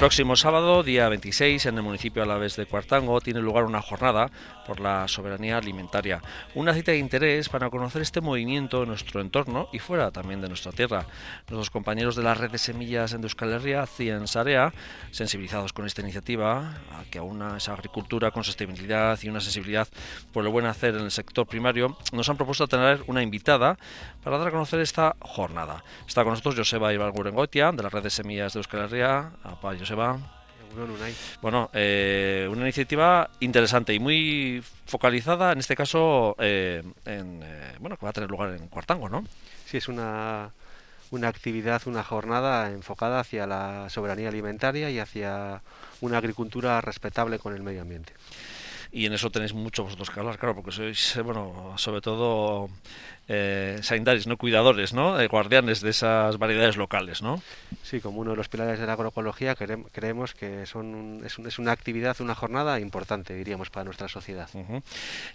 próximo sábado, día 26, en el municipio alavés de Cuartango, tiene lugar una jornada por la soberanía alimentaria. Una cita de interés para conocer este movimiento en nuestro entorno y fuera también de nuestra tierra. Nuestros compañeros de la red de semillas en Euskal CIEN Sarea, sensibilizados con esta iniciativa, que aúna esa agricultura con sostenibilidad y una sensibilidad por el buen hacer en el sector primario, nos han propuesto tener una invitada para dar a conocer esta jornada. Está con nosotros Joseba Ibargurengoitia, de la red de semillas de Euskal. Bueno, eh, una iniciativa interesante y muy focalizada, en este caso, eh, en, eh, bueno, que va a tener lugar en Cuartango, ¿no? Sí, es una, una actividad, una jornada enfocada hacia la soberanía alimentaria y hacia una agricultura respetable con el medio ambiente. Y en eso tenéis mucho vosotros que hablar, claro, porque sois, bueno, sobre todo eh, ¿no? Cuidadores, ¿no? Eh, guardianes de esas variedades locales, ¿no? Sí, como uno de los pilares de la agroecología creemos que son es, es, una actividad, una jornada importante, diríamos, para nuestra sociedad.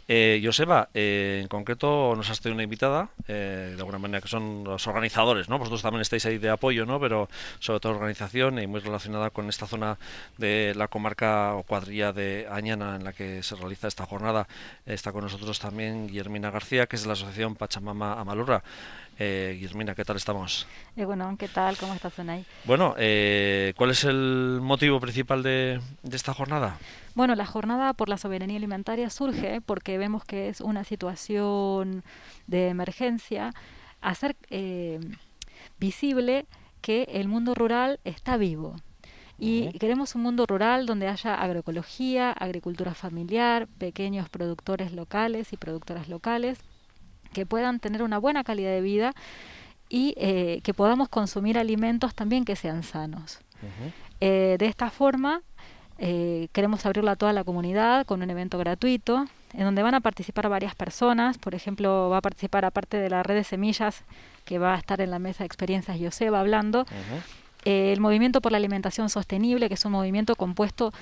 eh, Joseba, eh, en concreto nos has tenido una invitada, eh, de alguna manera que son los organizadores, ¿no? Vosotros también estáis ahí de apoyo, ¿no? Pero sobre todo organización y muy relacionada con esta zona de la comarca o cuadrilla de Añana en la que se realiza esta jornada. Está con nosotros también Guillermina García, que es de la Asociación Pachamama Amalurra. Eh, Guillermina, ¿qué tal estamos? Eh, bueno, ¿qué tal? ¿Cómo estás, ahí? Bueno, eh, ¿cuál es el motivo principal de, esta jornada? Bueno, la jornada por la soberanía alimentaria surge porque vemos que es una situación de emergencia, hacer eh, visible que el mundo rural está vivo, y queremos un mundo rural donde haya agroecología, agricultura familiar, pequeños productores locales y productoras locales que puedan tener una buena calidad de vida y eh, que podamos consumir alimentos también que sean sanos. Eh, de esta forma, eh, queremos abrirlo a toda la comunidad con un evento gratuito en donde van a participar varias personas. Por ejemplo, va a participar, aparte de la red de semillas, que va a estar en la mesa de experiencias Joseba hablando, eh, el Movimiento por la Alimentación Sostenible, que es un movimiento compuesto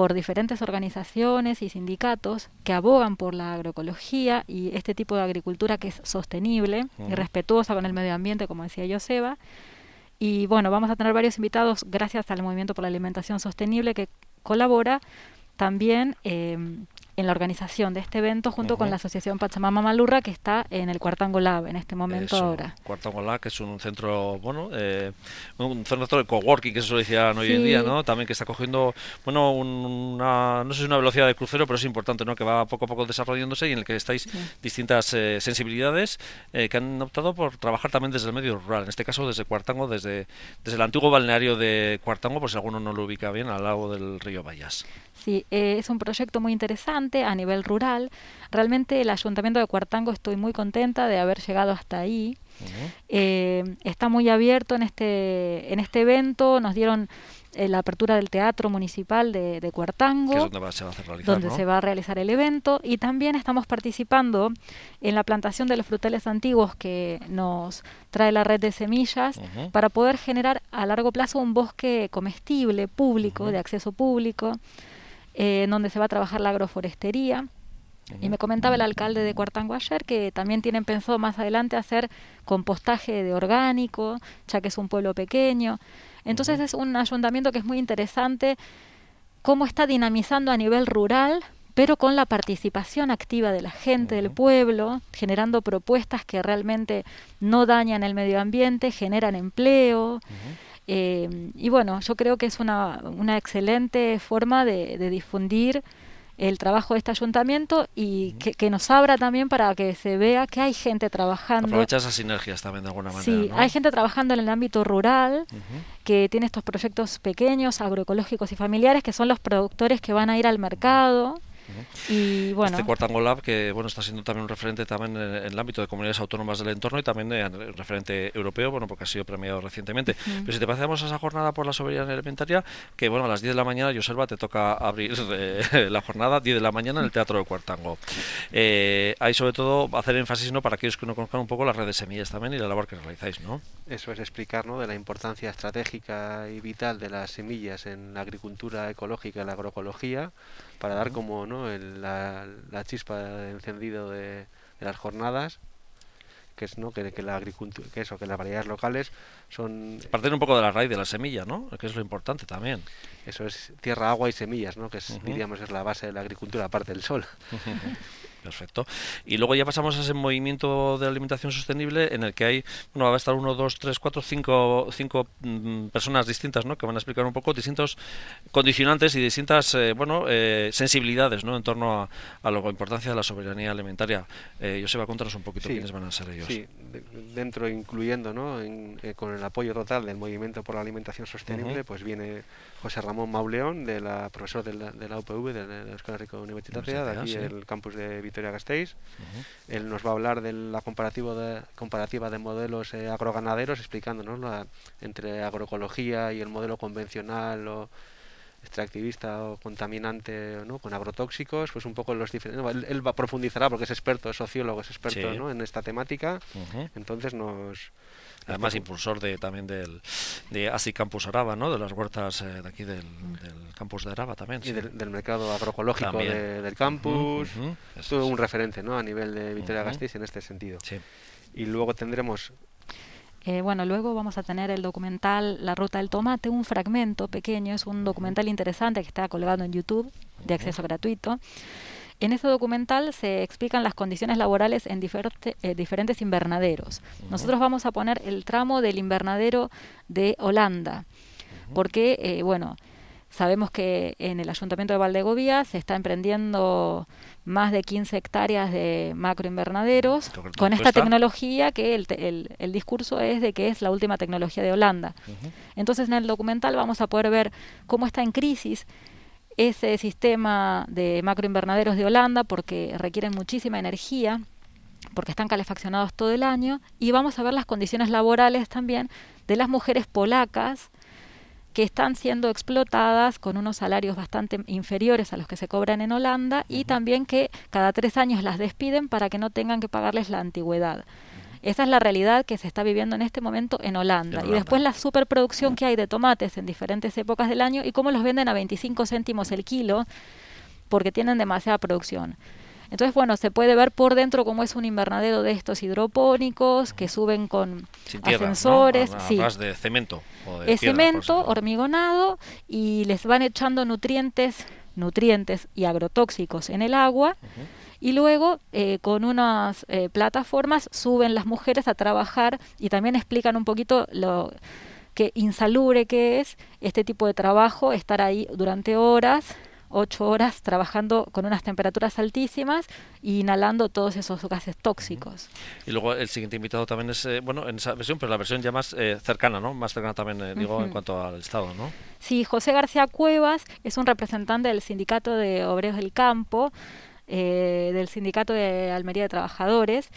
por diferentes organizaciones y sindicatos que abogan por la agroecología y este tipo de agricultura que es sostenible y respetuosa con el medio ambiente, como decía Joseba. Y bueno, vamos a tener varios invitados gracias al Movimiento por la Alimentación Sostenible que colabora también eh, en la organización de este evento junto con la Asociación Pachamama Malurra que está en el Cuartango Lab en este momento ahora. Cuartango Lab, que es un centro, bueno, eh, un centro de coworking que se decir hoy en día, ¿no? También que está cogiendo, bueno, una, no sé si una velocidad de crucero, pero es importante, ¿no? Que va poco a poco desarrollándose y en el que estáis distintas eh, sensibilidades eh, que han optado por trabajar también desde el medio rural, en este caso desde Cuartango, desde, desde el antiguo balneario de Cuartango, por si alguno no lo ubica bien, al lado del río Bayas. Sí, es un proyecto muy interesante a nivel rural. Realmente el Ayuntamiento de Cuartango estoy muy contenta de haber llegado hasta ahí. Eh, está muy abierto en este, en este evento. Nos dieron eh, la apertura del Teatro Municipal de, Cuartango, donde, se, va a realizar, donde se va a realizar el evento. Y también estamos participando en la plantación de los frutales antiguos que nos trae la red de semillas para poder generar a largo plazo un bosque comestible, público, de acceso público. Eh, en donde se va a trabajar la agroforestería. Y me comentaba el alcalde de Cuartango ayer que también tienen pensado más adelante hacer compostaje de orgánico, ya que es un pueblo pequeño. Entonces es un ayuntamiento que es muy interesante cómo está dinamizando a nivel rural, pero con la participación activa de la gente del pueblo, generando propuestas que realmente no dañan el medio ambiente, generan empleo. Eh, y bueno, yo creo que es una, una excelente forma de, difundir el trabajo de este ayuntamiento y que, nos abra también para que se vea que hay gente trabajando. Aprovecha esas sinergias también de alguna manera. Sí, hay gente trabajando en el ámbito rural que tiene estos proyectos pequeños, agroecológicos y familiares, que son los productores que van a ir al mercado y bueno. Este Cuartango Lab que bueno está siendo también un referente también en, el ámbito de comunidades autónomas del entorno y también un referente europeo, bueno, porque ha sido premiado recientemente. Pero si te pasamos a esa jornada por la soberanía alimentaria, que bueno, a las 10 de la mañana, Joselva, te toca abrir eh, la jornada, 10 de la mañana en el Teatro de Cuartango. Eh, hay sobre todo hacer énfasis ¿no? para aquellos que no conozcan un poco las redes de semillas también y la labor que realizáis, ¿no? Eso es explicar ¿no? de la importancia estratégica y vital de las semillas en la agricultura ecológica y la agroecología para dar como ¿no? la, chispa de encendido de, las jornadas que es no que, que la agricultura que eso que las variedades locales son partir un poco de la raíz de la semilla no que es lo importante también. eso es tierra agua y semillas no que es, diríamos es la base de la agricultura aparte del sol Perfecto. Y luego ya pasamos a ese movimiento de alimentación sostenible en el que hay, bueno, va a estar uno, dos, tres, cuatro, cinco, cinco mm, personas distintas, ¿no? Que van a explicar un poco distintos condicionantes y distintas, eh, bueno, eh, sensibilidades, ¿no? En torno a, a la importancia de la soberanía alimentaria. Eh, Joseba, contanos un poquito quiénes van a ser ellos. Sí, dentro incluyendo, ¿no? En, eh, con el apoyo total del movimiento por la alimentación sostenible, pues viene José Ramón Mauleón, de la profesor de la, de la UPV, de la Escuela Rico Universitaria, de aquí el campus de Vitoria-Gasteiz. Él nos va a hablar de la comparativa de, comparativa de modelos eh, agroganaderos, explicándonos la, entre agroecología y el modelo convencional o extractivista o contaminante ¿no? con agrotóxicos, pues un poco los diferentes... Él, él, va profundizará porque es experto, es sociólogo, es experto ¿no? en esta temática, entonces nos además impulsor de también del de ASI Campus Araba, ¿no? De las huertas eh, de aquí del, del, campus de Araba también. Y del, del, mercado agroecológico de, del campus. Uh -huh, uh un referente, ¿no? A nivel de Vitoria-Gasteiz en este sentido. Sí. Y luego tendremos eh, bueno, luego vamos a tener el documental La Ruta del Tomate, un fragmento pequeño, es un documental interesante que está colgado en YouTube de acceso gratuito. En ese documental se explican las condiciones laborales en diferente, eh, diferentes invernaderos. Nosotros vamos a poner el tramo del invernadero de Holanda, porque, eh, bueno, sabemos que en el Ayuntamiento de Valdegovía se está emprendiendo más de 15 hectáreas de macroinvernaderos con esta tecnología que el, el, el, discurso es de que es la última tecnología de Holanda. Uh -huh. Entonces en el documental vamos a poder ver cómo está en crisis ese sistema de macroinvernaderos de Holanda porque requieren muchísima energía porque están calefaccionados todo el año y vamos a ver las condiciones laborales también de las mujeres polacas que están siendo explotadas con unos salarios bastante inferiores a los que se cobran en Holanda y también que cada tres años las despiden para que no tengan que pagarles la antigüedad. Esa es la realidad que se está viviendo en este momento en Holanda. en Holanda. Y después la superproducción que hay de tomates en diferentes épocas del año y cómo los venden a 25 céntimos el kilo porque tienen demasiada producción. Entonces, bueno, se puede ver por dentro cómo es un invernadero de estos hidropónicos que suben con tierra, ascensores. ¿no? A, a sí. de cemento. O de es piedra, cemento hormigonado y les van echando nutrientes, nutrientes y agrotóxicos en el agua. Uh -huh y luego eh, con unas eh, plataformas suben las mujeres a trabajar y también explican un poquito lo que insalubre que es este tipo de trabajo, estar ahí durante horas, ocho horas trabajando con unas temperaturas altísimas y inhalando todos esos gases tóxicos. Y luego el siguiente invitado también es, eh, bueno, en esa versión, pero la versión ya más eh, cercana, ¿no? Más cercana también, eh, digo, uh -huh. en cuanto al Estado, ¿no? Sí, José García Cuevas es un representante del Sindicato de Obreros del Campo, eh, del Sindicato de Almería de Trabajadores.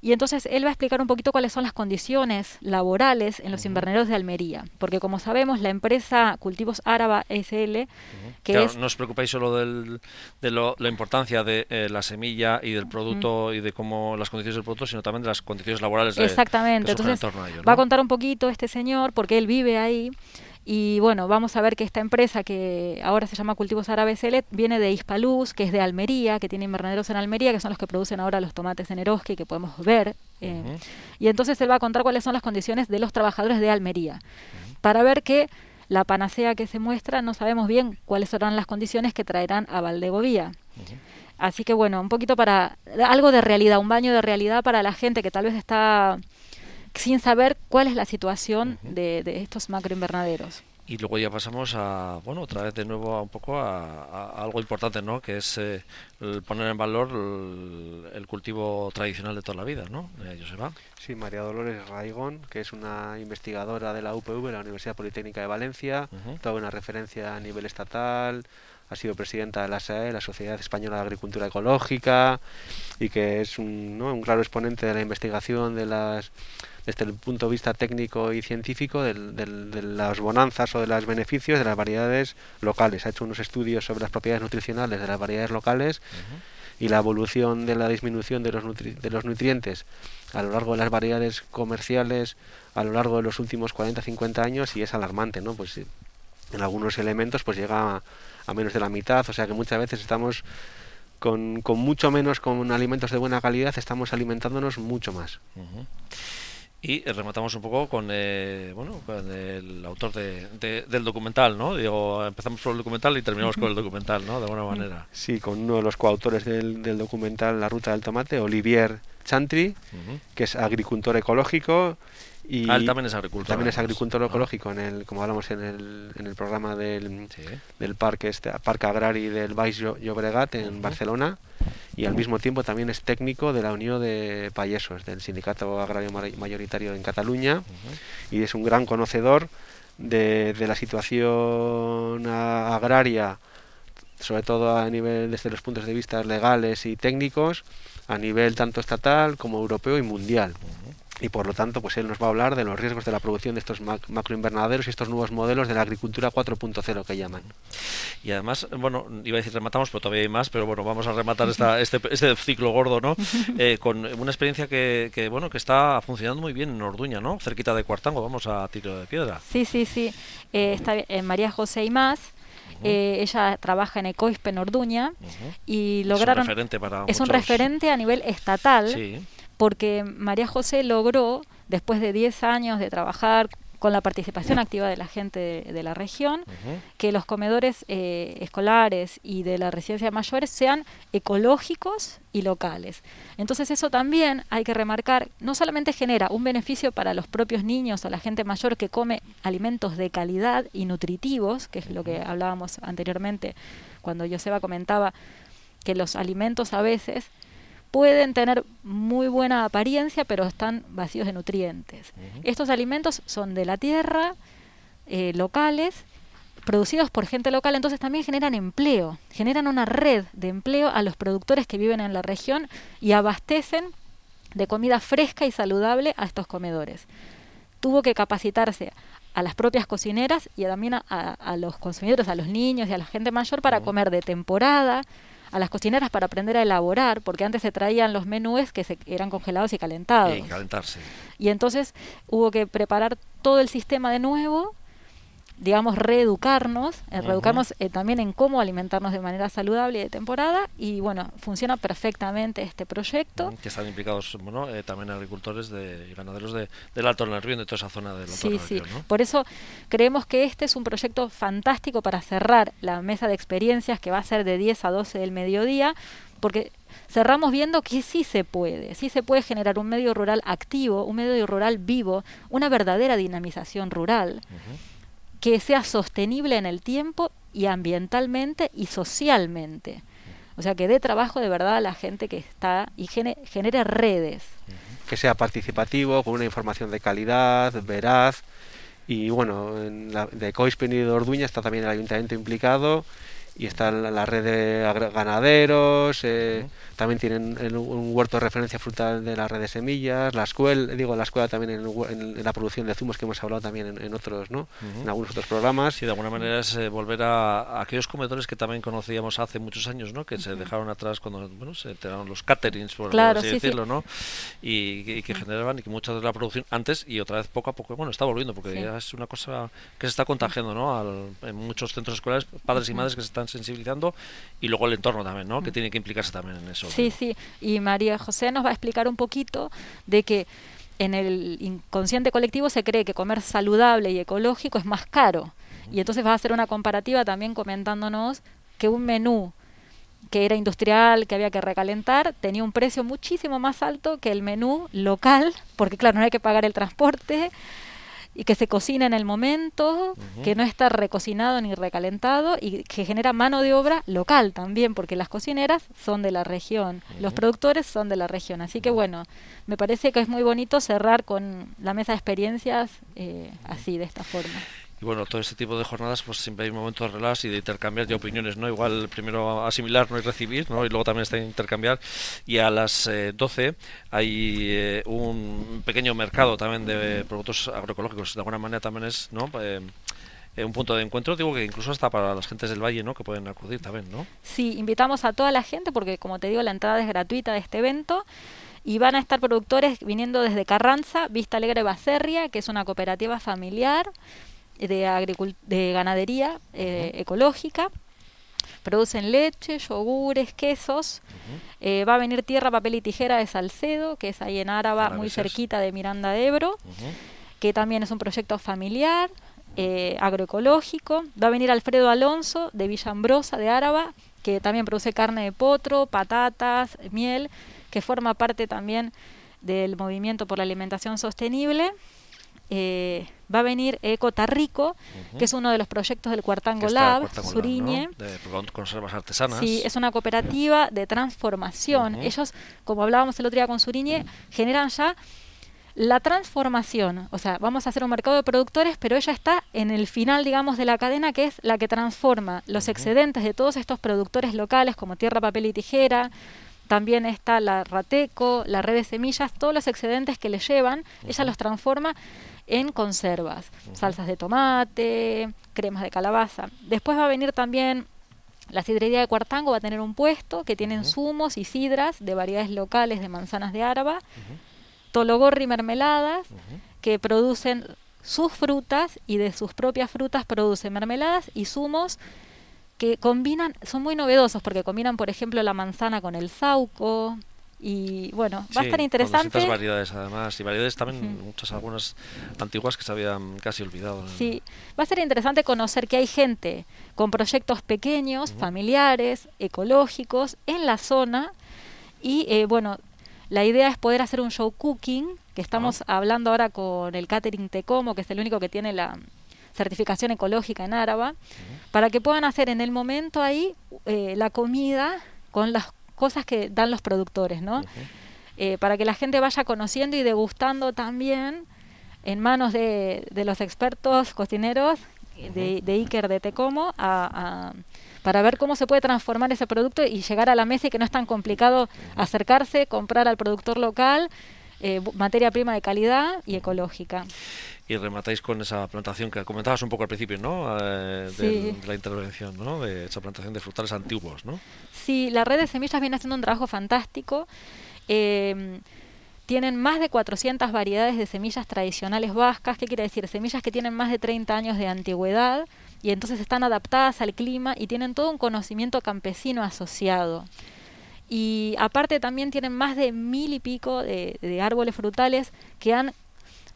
Y entonces él va a explicar un poquito cuáles son las condiciones laborales en los uh -huh. invernaderos de Almería. Porque como sabemos, la empresa Cultivos Áraba SL, uh -huh. que claro, es... No os preocupéis solo del, de lo, la importancia de eh, la semilla y del producto uh -huh. y de cómo las condiciones del producto, sino también de las condiciones laborales de, Exactamente. Que entonces a ello, ¿no? va a contar un poquito este señor, porque él vive ahí. Y bueno, vamos a ver que esta empresa que ahora se llama Cultivos Árabes L viene de Hispaluz, que es de Almería, que tiene invernaderos en Almería, que son los que producen ahora los tomates en Eroski, que podemos ver. Eh, uh -huh. Y entonces él va a contar cuáles son las condiciones de los trabajadores de Almería, uh -huh. para ver que la panacea que se muestra no sabemos bien cuáles serán las condiciones que traerán a Valdegovía. Uh -huh. Así que bueno, un poquito para algo de realidad, un baño de realidad para la gente que tal vez está sin saber cuál es la situación uh -huh. de, de, estos macroinvernaderos. Y luego ya pasamos a, bueno, otra vez de nuevo a un poco a, a algo importante, ¿no? Que es eh, poner en valor el, el, cultivo tradicional de toda la vida, ¿no? Eh, Joseba. Sí, María Dolores Raigón, que es una investigadora de la UPV, la Universidad Politécnica de Valencia, uh -huh. toda una referencia a nivel estatal, ha sido presidenta de la SAE, la Sociedad Española de Agricultura Ecológica, y que es un, ¿no? un claro exponente de la investigación de las desde el punto de vista técnico y científico de, de, de las bonanzas o de los beneficios de las variedades locales. Ha hecho unos estudios sobre las propiedades nutricionales de las variedades locales uh -huh. y la evolución de la disminución de los, de los nutrientes a lo largo de las variedades comerciales a lo largo de los últimos 40-50 años y es alarmante, ¿no? Pues en algunos elementos pues llega a, a menos de la mitad, o sea que muchas veces estamos con, con, mucho menos, con alimentos de buena calidad, estamos alimentándonos mucho más. Y rematamos un poco con, eh, bueno, con el autor de, del documental, ¿no? Digo, empezamos por el documental y terminamos con el documental, ¿no? De alguna manera. Sí, con uno de los coautores del, del documental La Ruta del Tomate, Olivier Chantry, que es agricultor ecológico y ah, él también es agricultor. También es agricultor ecológico, en el, como hablamos en el, en el programa del, del parque, este, parque Agrari del Baix Llobregat en Barcelona. Y al mismo tiempo también es técnico de la Unión de Payesos, del Sindicato Agrario Mayoritario en Cataluña. Y es un gran conocedor de, de la situación agraria, sobre todo a nivel desde los puntos de vista legales y técnicos, a nivel tanto estatal como europeo y mundial y por lo tanto pues él nos va a hablar de los riesgos de la producción de estos macroinvernaderos y estos nuevos modelos de la agricultura 4.0 que llaman. Y además, bueno, iba a decir rematamos, pero todavía hay más, pero bueno, vamos a rematar esta, este, este ciclo gordo, ¿no? Eh, con una experiencia que, que, bueno, que está funcionando muy bien en Orduña, ¿no? Cerquita de Cuartango, vamos a tiro de piedra. Sí, sí, sí. Eh, está en María José y más. Eh, ella trabaja en Ecoispe en Orduña y lograron... Es un referente para Es un referente a nivel estatal. Sí porque María José logró, después de 10 años de trabajar con la participación activa de la gente de, la región, que los comedores eh, escolares y de la residencia de mayores sean ecológicos y locales. Entonces eso también hay que remarcar, no solamente genera un beneficio para los propios niños o la gente mayor que come alimentos de calidad y nutritivos, que es lo que hablábamos anteriormente cuando Joseba comentaba que los alimentos a veces pueden tener muy buena apariencia, pero están vacíos de nutrientes. Estos alimentos son de la tierra, eh, locales, producidos por gente local, entonces también generan empleo, generan una red de empleo a los productores que viven en la región y abastecen de comida fresca y saludable a estos comedores. Tuvo que capacitarse a las propias cocineras y también a, los consumidores, a los niños y a la gente mayor para comer de temporada, a las cocineras para aprender a elaborar, porque antes se traían los menúes que se, eran congelados y calentados. Y calentarse. Y entonces hubo que preparar todo el sistema de nuevo digamos, reeducarnos, eh, reeducarnos eh, también en cómo alimentarnos de manera saludable y de temporada. Y bueno, funciona perfectamente este proyecto. Que están implicados bueno, eh, también agricultores de, y ganaderos de, del Alto Nervión, de toda esa zona del Alto Sí, sí. Por eso creemos que este es un proyecto fantástico para cerrar la mesa de experiencias que va a ser de 10 a 12 del mediodía, porque cerramos viendo que sí se puede, sí se puede generar un medio rural activo, un medio rural vivo, una verdadera dinamización rural que sea sostenible en el tiempo y ambientalmente y socialmente. O sea, que dé trabajo de verdad a la gente que está y genere, redes. Que sea participativo, con una información de calidad, veraz. Y bueno, en la, de Coispen y de Orduña está también el ayuntamiento implicado y está la, red de ganaderos. Eh, también tienen un huerto de referencia frutal de la red de semillas, la escuela, digo, la escuela también en, la producción de zumos que hemos hablado también en, otros, ¿no? En algunos otros programas. Sí, de alguna manera es eh, volver a, aquellos comedores que también conocíamos hace muchos años, ¿no? Que se dejaron atrás cuando, bueno, se enteraron los caterings, por así decirlo, ¿no? Y, que generaban y que mucha de la producción antes y otra vez poco a poco, bueno, está volviendo porque ya es una cosa que se está contagiando, ¿no? en muchos centros escolares, padres y madres que se están sensibilizando y luego el entorno también, ¿no? Que tiene que implicarse también en eso. Sí, sí. Y María José nos va a explicar un poquito de que en el inconsciente colectivo se cree que comer saludable y ecológico es más caro. Y entonces va a hacer una comparativa también comentándonos que un menú que era industrial, que había que recalentar, tenía un precio muchísimo más alto que el menú local, porque claro, no hay que pagar el transporte, y que se cocina en el momento, que no está recocinado ni recalentado y que genera mano de obra local también, porque las cocineras son de la región, los productores son de la región. Así que bueno, me parece que es muy bonito cerrar con la mesa de experiencias eh, así, de esta forma. Y bueno, todo este tipo de jornadas, pues siempre hay momentos de relax y de intercambiar de opiniones, ¿no? Igual primero asimilar, ¿no? Y recibir, ¿no? Y luego también está intercambiar. Y a las 12 eh, hay eh, un pequeño mercado también de productos agroecológicos. De alguna manera también es, ¿no? Eh, un punto de encuentro, digo que incluso hasta para las gentes del valle, ¿no? Que pueden acudir también, ¿no? Sí, invitamos a toda la gente porque, como te digo, la entrada es gratuita de este evento y van a estar productores viniendo desde Carranza, Vista Alegre Baserria, que es una cooperativa familiar de, de ganadería eh, ecológica, producen leche, yogures, quesos. Eh, va a venir tierra, papel y tijera de Salcedo, que es ahí en Áraba, muy cerquita de Miranda de Ebro, que también es un proyecto familiar, eh, agroecológico. Va a venir Alfredo Alonso de Villambrosa de Áraba, que también produce carne de potro, patatas, miel, que forma parte también del movimiento por la alimentación sostenible. Eh, va a venir Eco Tarrico, que es uno de los proyectos del Cuartango Lab, Suriñe. De conservas artesanas. Sí, es una cooperativa de transformación. Ellos, como hablábamos el otro día con Suriñe, generan ya la transformación, o sea, vamos a hacer un mercado de productores, pero ella está en el final, digamos, de la cadena, que es la que transforma los excedentes de todos estos productores locales, como tierra, papel y tijera, también está la Rateco, la red de semillas, todos los excedentes que le llevan, ella los transforma en conservas, salsas de tomate, cremas de calabaza. Después va a venir también la sidrería de Cuartango, va a tener un puesto que tiene zumos y sidras de variedades locales de manzanas de Áraba, Tologorri mermeladas, que producen sus frutas y de sus propias frutas producen mermeladas y zumos que combinan, son muy novedosos porque combinan, por ejemplo, la manzana con el sauco, y bueno, va a estar interesante. Con variedades además, y variedades también, muchas algunas antiguas que se habían casi olvidado. Sí, va a ser interesante conocer que hay gente con proyectos pequeños, familiares, ecológicos en la zona y eh, bueno, la idea es poder hacer un show cooking, que estamos ah. hablando ahora con el catering Tecomo, que es el único que tiene la certificación ecológica en Áraba, para que puedan hacer en el momento ahí eh, la comida con las cosas que dan los productores, ¿no? Eh, para que la gente vaya conociendo y degustando también en manos de, los expertos cocineros de, Iker de Tecomo para ver cómo se puede transformar ese producto y llegar a la mesa y que no es tan complicado acercarse, comprar al productor local, eh, materia prima de calidad y ecológica y rematáis con esa plantación que comentabas un poco al principio, ¿no? Eh, de, la intervención, ¿no? De esa plantación de frutales antiguos, ¿no? Sí, la red de semillas viene haciendo un trabajo fantástico. Em, tienen más de 400 variedades de semillas tradicionales vascas. ¿Qué quiere decir? Semillas que tienen más de 30 años de antigüedad y entonces están adaptadas al clima y tienen todo un conocimiento campesino asociado. Y aparte también tienen más de mil y pico de árboles frutales que han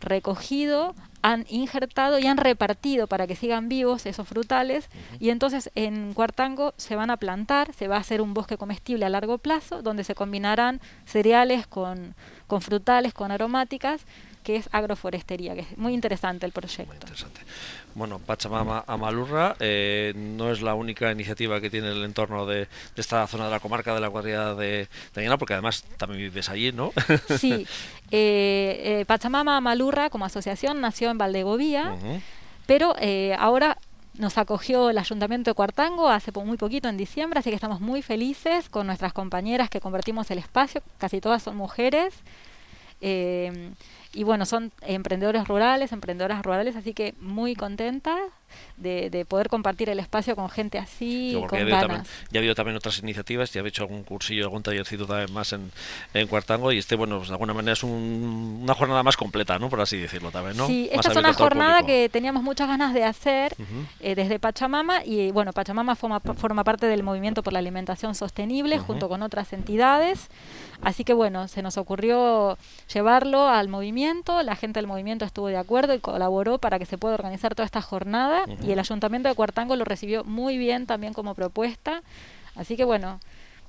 recogido, han injertado y han repartido para que sigan vivos esos frutales. Y entonces en Cuartango se van a plantar, se va a hacer un bosque comestible a largo plazo donde se combinarán cereales con, con frutales, con aromáticas que es agroforestería, que es muy interesante el proyecto. Muy interesante. Bueno, Pachamama Amalurra eh, no es la única iniciativa que tiene el entorno de, esta zona de la comarca de la Guardia de, de porque además también vives allí, ¿no? Sí, eh, eh, Pachamama Amalurra como asociación nació en Valdegovía, pero eh, ahora nos acogió el Ayuntamiento de Cuartango hace muy poquito, en diciembre, así que estamos muy felices con nuestras compañeras que convertimos el espacio, casi todas son mujeres. Y bueno, son emprendedores rurales, emprendedoras rurales, así que muy contentas de, poder compartir el espacio con gente así, con ya ganas. ya ha habido también otras iniciativas, ya ha hecho algún cursillo, algún tallercito también más en, en Cuartango y este, bueno, pues de alguna manera es una jornada más completa, ¿no? Por así decirlo también, ¿no? Sí, esta es una jornada que teníamos muchas ganas de hacer eh, desde Pachamama y bueno, Pachamama forma, forma parte del movimiento por la alimentación sostenible junto con otras entidades. Así que bueno, se nos ocurrió llevarlo al movimiento, la gente del movimiento estuvo de acuerdo y colaboró para que se pueda organizar toda esta jornada y el ayuntamiento de Cuartango lo recibió muy bien también como propuesta. Así que bueno,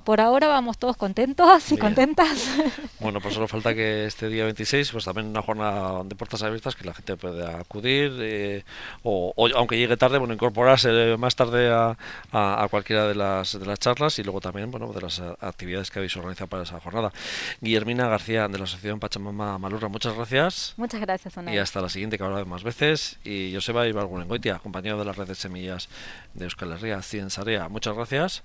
por ahora vamos todos contentos y contentas. Bueno, pues solo falta que este día 26, pues también una jornada de puertas abiertas que la gente pueda acudir eh, o, aunque llegue tarde, bueno, incorporarse más tarde a, a, cualquiera de las, de las charlas y luego también, bueno, de las actividades que habéis organizado para esa jornada. Guillermina García de la Asociación Pachamama Malurra, muchas gracias. Muchas gracias, Y hasta la siguiente que habrá más veces. Y Joseba Ibargunengoitia, compañero de la red de semillas de Euskal Herria, Ciensarea. Muchas gracias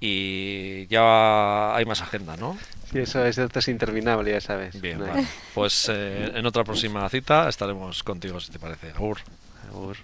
y ya hay más agenda, ¿no? Sí, eso es, es interminable, ya sabes. Bien, Pues eh, en otra próxima cita estaremos contigo, si te parece. Agur. Agur.